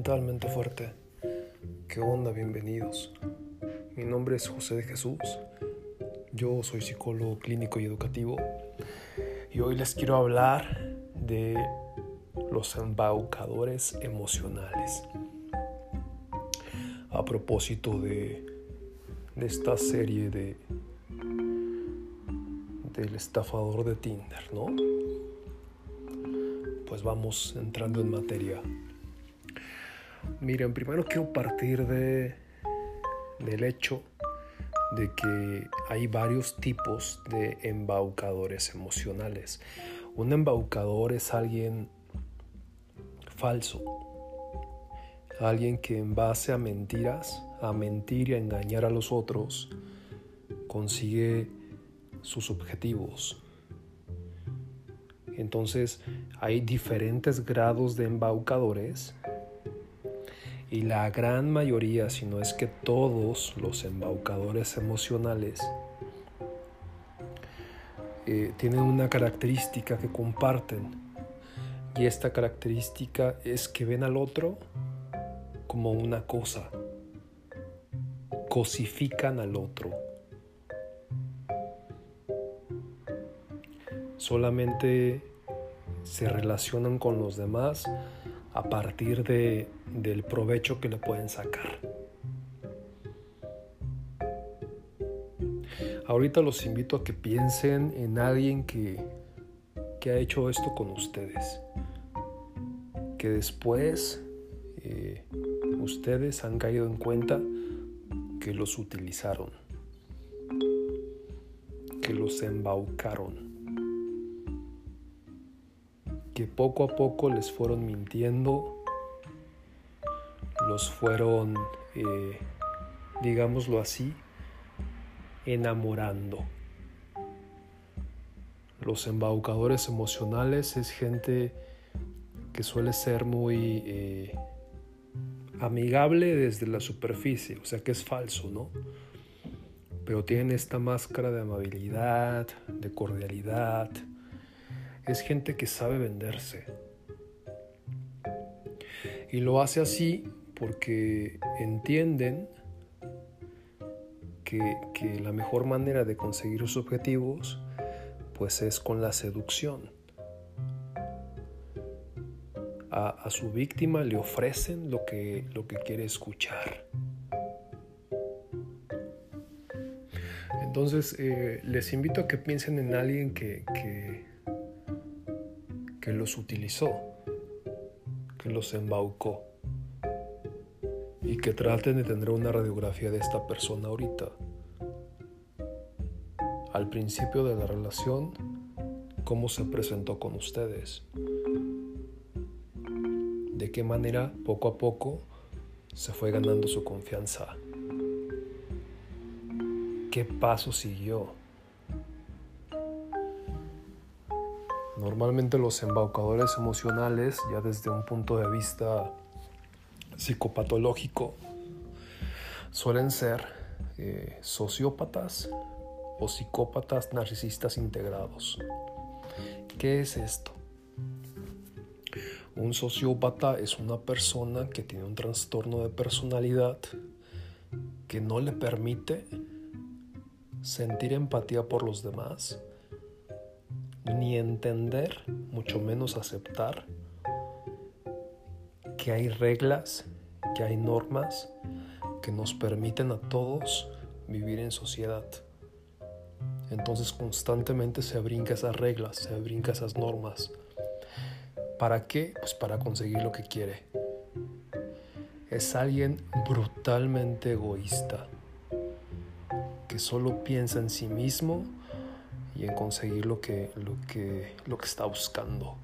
mentalmente fuerte. ¿Qué onda? Bienvenidos. Mi nombre es José de Jesús. Yo soy psicólogo clínico y educativo. Y hoy les quiero hablar de los embaucadores emocionales. A propósito de, de esta serie de del estafador de Tinder, ¿no? Pues vamos entrando en materia. Miren, primero quiero partir de, del hecho de que hay varios tipos de embaucadores emocionales. Un embaucador es alguien falso, alguien que en base a mentiras, a mentir y a engañar a los otros, consigue sus objetivos. Entonces hay diferentes grados de embaucadores y la gran mayoría, si no es que todos los embaucadores emocionales, eh, tienen una característica que comparten. Y esta característica es que ven al otro como una cosa. Cosifican al otro. Solamente se relacionan con los demás a partir de, del provecho que le pueden sacar. Ahorita los invito a que piensen en alguien que, que ha hecho esto con ustedes. Que después eh, ustedes han caído en cuenta que los utilizaron. Que los embaucaron que poco a poco les fueron mintiendo, los fueron, eh, digámoslo así, enamorando. Los embaucadores emocionales es gente que suele ser muy eh, amigable desde la superficie, o sea que es falso, ¿no? Pero tienen esta máscara de amabilidad, de cordialidad, es gente que sabe venderse. Y lo hace así porque entienden que, la mejor manera de conseguir sus objetivos pues es con la seducción. A, su víctima le ofrecen lo que, lo que quiere escuchar. Entonces eh, les invito a que piensen en alguien que, que los utilizó, que los embaucó y que traten de tener una radiografía de esta persona ahorita. Al principio de la relación, cómo se presentó con ustedes, de qué manera poco a poco se fue ganando su confianza, qué paso siguió Normalmente los embaucadores emocionales, ya desde un punto de vista psicopatológico, suelen ser eh, sociópatas o psicópatas narcisistas integrados. ¿Qué es esto? Un sociópata es una persona que tiene un trastorno de personalidad que no le permite sentir empatía por los demás ni entender, mucho menos aceptar que hay reglas, que hay normas que nos permiten a todos vivir en sociedad. Entonces constantemente se brinca esas reglas, se brinca esas normas. ¿Para qué? Pues para conseguir lo que quiere. Es alguien brutalmente egoísta, que solo piensa en sí mismo y en conseguir lo que, lo que, lo que está buscando.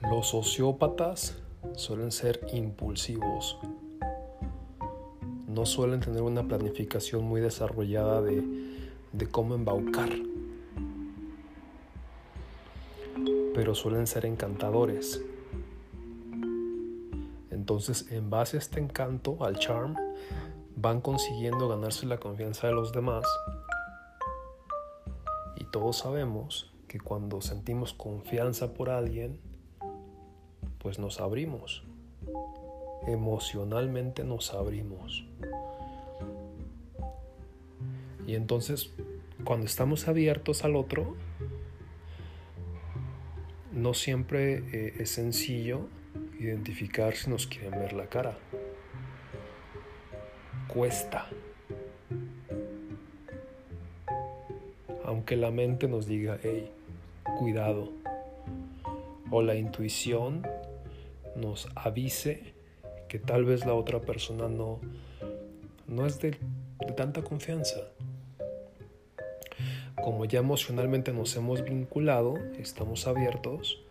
Los sociópatas suelen ser impulsivos. No suelen tener una planificación muy desarrollada de, de cómo embaucar. Pero suelen ser encantadores. Entonces, en base a este encanto, al charm, van consiguiendo ganarse la confianza de los demás. Y todos sabemos que cuando sentimos confianza por alguien, pues nos abrimos. Emocionalmente nos abrimos. Y entonces, cuando estamos abiertos al otro, no siempre eh, es sencillo identificar si nos quieren ver la cara. Cuesta. Aunque la mente nos diga, hey, cuidado. O la intuición nos avise que tal vez la otra persona no, no es de, tanta confianza. Como ya emocionalmente nos hemos vinculado, estamos abiertos,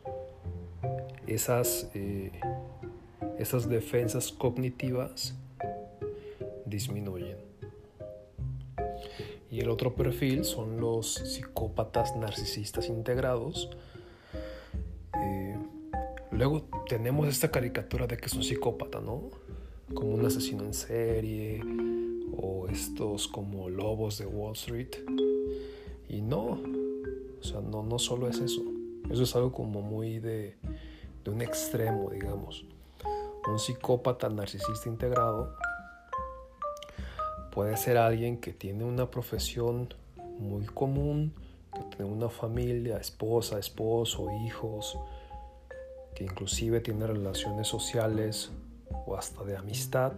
esas, eh, esas defensas cognitivas disminuyen. Y el otro perfil son los psicópatas narcisistas integrados. Luego tenemos esta caricatura de que es un psicópata, ¿no? Como un asesino en serie o estos como lobos de Wall Street. Y no, o sea, no, no solo es eso. Eso es algo como muy de, de un extremo, digamos. Un psicópata narcisista integrado Puede ser alguien que tiene una profesión muy común, que tiene una familia, esposa, esposo, hijos, que inclusive tiene relaciones sociales o hasta de amistad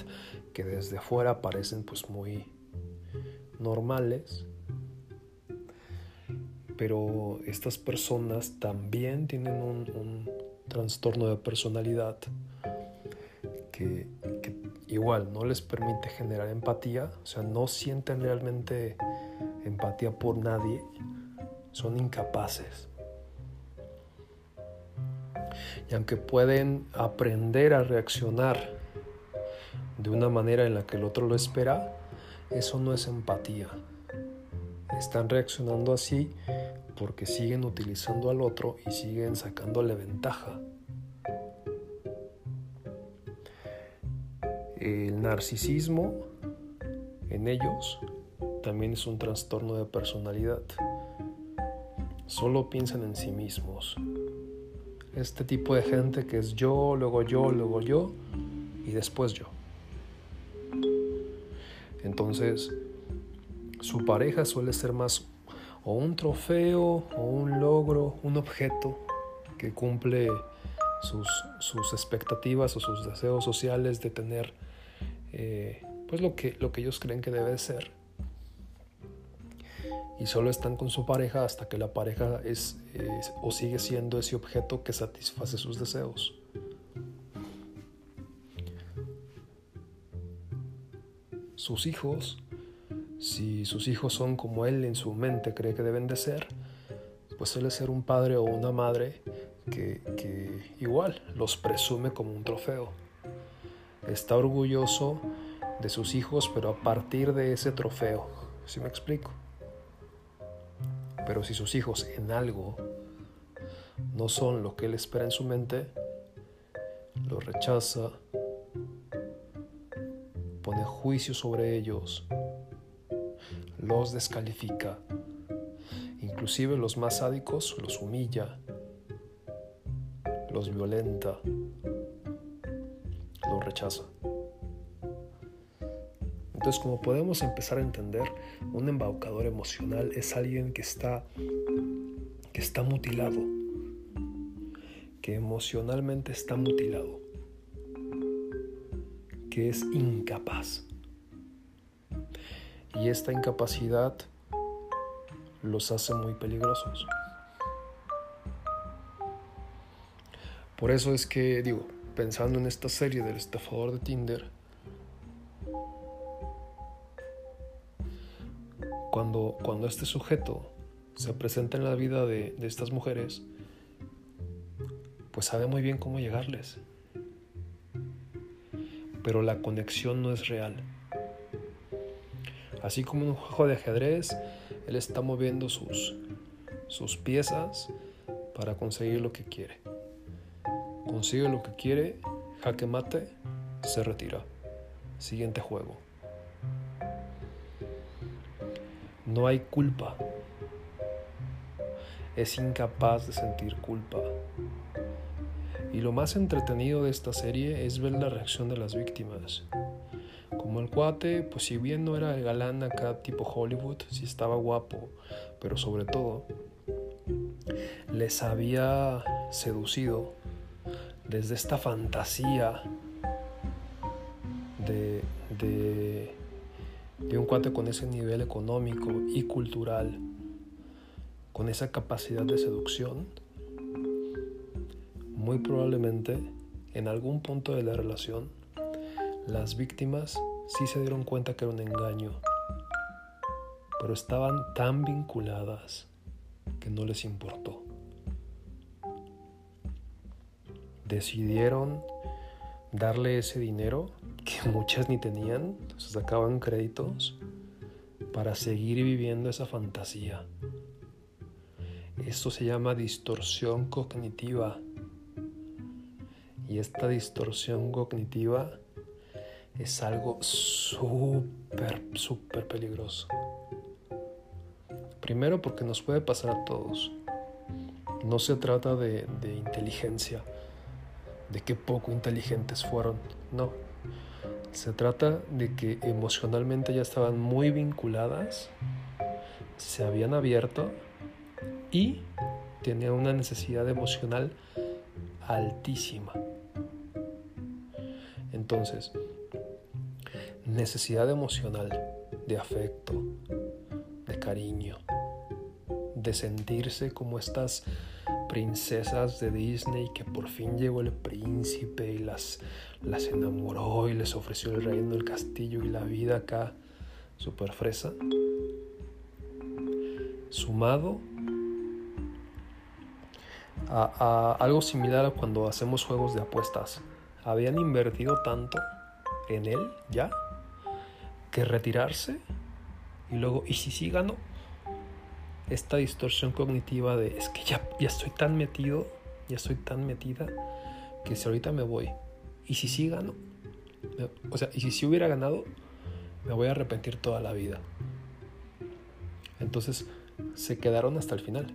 que desde fuera parecen pues muy normales. Pero estas personas también tienen un, trastorno de personalidad que igual no les permite generar empatía, o sea, no sienten realmente empatía por nadie, son incapaces. Y aunque pueden aprender a reaccionar de una manera en la que el otro lo espera, eso no es empatía. Están reaccionando así porque siguen utilizando al otro y siguen sacándole ventaja. El narcisismo en ellos también es un trastorno de personalidad. Solo piensan en sí mismos. Este tipo de gente que es yo, luego yo, luego yo y después yo. Entonces, su pareja suele ser más o un trofeo o un logro, un objeto que cumple sus, sus expectativas o sus deseos sociales de tener eh, pues lo que, lo que ellos creen que debe ser. Y solo están con su pareja hasta que la pareja es, o sigue siendo ese objeto que satisface sus deseos. Sus hijos, si sus hijos son como él en su mente cree que deben de ser, pues suele ser un padre o una madre que, igual los presume como un trofeo está orgulloso de sus hijos, pero a partir de ese trofeo. ¿Sí me explico? Pero si sus hijos en algo no son lo que él espera en su mente, lo rechaza, pone juicio sobre ellos, los descalifica, inclusive los más sádicos los humilla, los violenta, rechazo. Entonces, como podemos empezar a entender, un embaucador emocional es alguien que está, que está mutilado, que emocionalmente está mutilado, que es incapaz. Y esta incapacidad los hace muy peligrosos. Por eso es que digo, pensando en esta serie del estafador de Tinder, cuando, este sujeto se presenta en la vida de, de estas mujeres, pues sabe muy bien cómo llegarles. Pero la conexión no es real. Así como un juego de ajedrez, él está moviendo sus, sus piezas para conseguir lo que quiere consigue lo que quiere, jaque mate, se retira. Siguiente juego. No hay culpa. Es incapaz de sentir culpa. Y lo más entretenido de esta serie es ver la reacción de las víctimas. Como el cuate, pues si bien no era el galán acá tipo Hollywood, sí estaba guapo, pero sobre todo les había seducido desde esta fantasía de, de, de un cuate con ese nivel económico y cultural, con esa capacidad de seducción, muy probablemente en algún punto de la relación las víctimas sí se dieron cuenta que era un engaño, pero estaban tan vinculadas que no les importó. Decidieron darle ese dinero que muchas ni tenían, se sacaban créditos para seguir viviendo esa fantasía. Esto se llama distorsión cognitiva. Y esta distorsión cognitiva es algo súper, súper peligroso. Primero porque nos puede pasar a todos. No se trata de, de inteligencia, de qué poco inteligentes fueron. No. Se trata de que emocionalmente ya estaban muy vinculadas, se habían abierto y tenían una necesidad emocional altísima. Entonces, necesidad emocional de afecto, de cariño, de sentirse como estas princesas de Disney que por fin llegó el príncipe y las, las enamoró y les ofreció el reino, el castillo y la vida acá super fresa. Sumado a, a algo similar a cuando hacemos juegos de apuestas. Habían invertido tanto en él ya que retirarse y luego, ¿y si sí gano? Esta distorsión cognitiva de es que ya, ya estoy tan metido, ya estoy tan metida, que si ahorita me voy, ¿y si sí gano? O sea, ¿y si sí hubiera ganado? Me voy a arrepentir toda la vida. Entonces se quedaron hasta el final.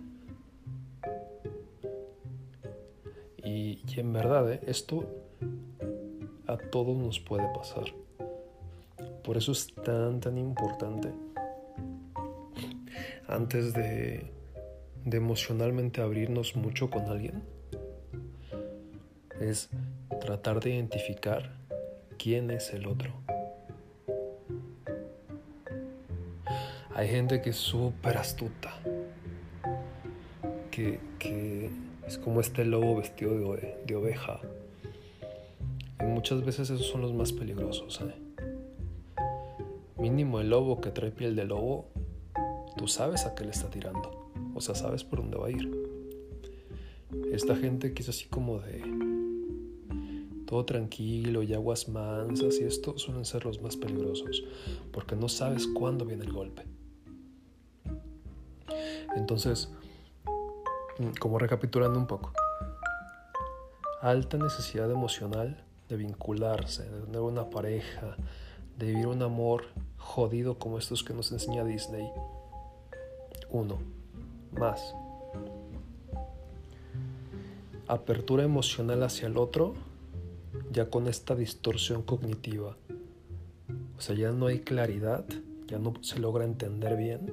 Y, en verdad, ¿eh? esto a todos nos puede pasar. Por eso es tan, tan importante. Antes de, de emocionalmente abrirnos mucho con alguien, es tratar de identificar quién es el otro. Hay gente que es súper astuta, que, que, es como este lobo vestido de, de, oveja. Y muchas veces esos son los más peligrosos. ¿eh? Mínimo el lobo que trae piel de lobo, tú sabes a qué le está tirando. O sea, sabes por dónde va a ir. Esta gente que es así como de todo tranquilo y aguas mansas y esto suelen ser los más peligrosos porque no sabes cuándo viene el golpe. Entonces, como recapitulando un poco, alta necesidad emocional de vincularse, de tener una pareja, de vivir un amor jodido como estos que nos enseña Disney. Uno, más. Apertura emocional hacia el otro, ya con esta distorsión cognitiva. O sea, ya no hay claridad, ya no se logra entender bien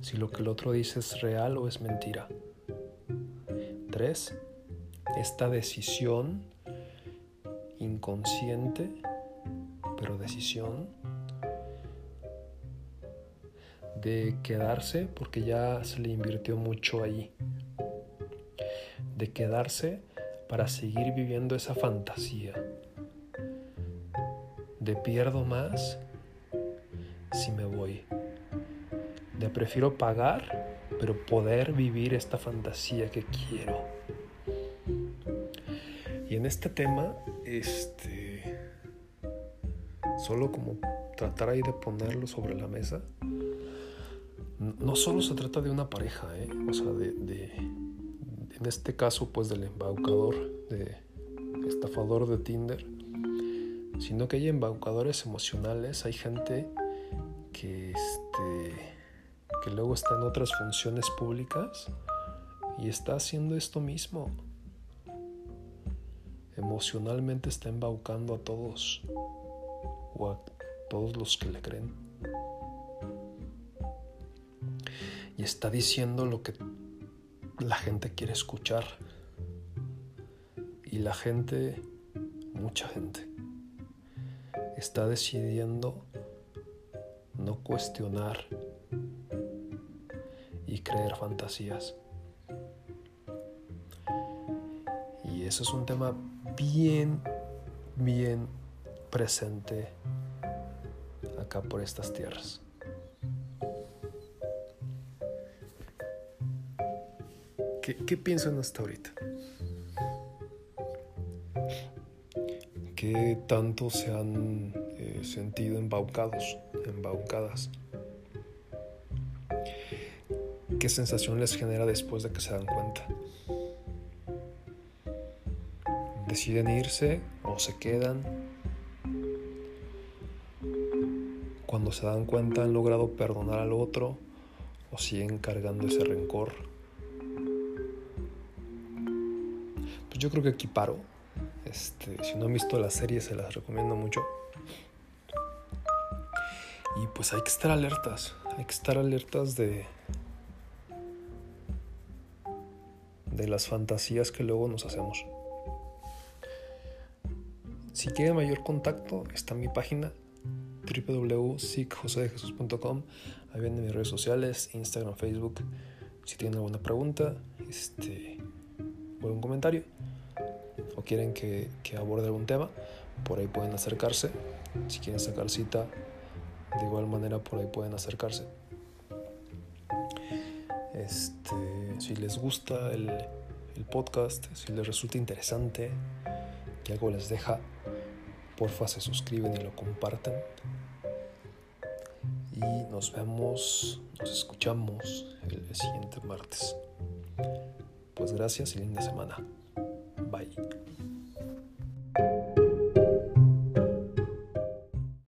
si lo que el otro dice es real o es mentira. Tres, esta decisión inconsciente, pero decisión de quedarse porque ya se le invirtió mucho ahí. De quedarse para seguir viviendo esa fantasía. De pierdo más si me voy. De prefiero pagar, pero poder vivir esta fantasía que quiero. Y en este tema, este, solo como tratar ahí de ponerlo sobre la mesa, no solo se trata de una pareja, ¿eh? o sea, de, en este caso, pues del embaucador, de estafador de Tinder, sino que hay embaucadores emocionales, hay gente que, este, que luego está en otras funciones públicas y está haciendo esto mismo. emocionalmente está embaucando a todos o a todos los que le creen. Y está diciendo lo que la gente quiere escuchar. Y la gente, mucha gente, está decidiendo no cuestionar y creer fantasías. Y eso es un tema bien, bien presente acá por estas tierras. ¿Qué, piensan hasta ahorita? ¿Qué tanto se han eh, sentido embaucados, embaucadas? ¿Qué sensación les genera después de que se dan cuenta? ¿Deciden irse o se quedan? Cuando se dan cuenta han logrado perdonar al otro o siguen cargando ese rencor. Yo creo que aquí paro. Este, si no han visto la serie se las recomiendo mucho. Y pues hay que estar alertas. Hay que estar alertas de de las fantasías que luego nos hacemos. Si quieren mayor contacto, está mi página www.sicjosedejesus.com. Ahí vienen mis redes sociales, Instagram, Facebook. Si tienen alguna pregunta este, o algún comentario quieren que, que aborde algún tema, por ahí pueden acercarse. Si quieren sacar cita, de igual manera por ahí pueden acercarse. Este, si les gusta el, el podcast, si les resulta interesante, que algo les deja, porfa se suscriben y lo comparten. Y nos vemos, nos escuchamos el siguiente martes. Pues gracias y linda semana. Bye.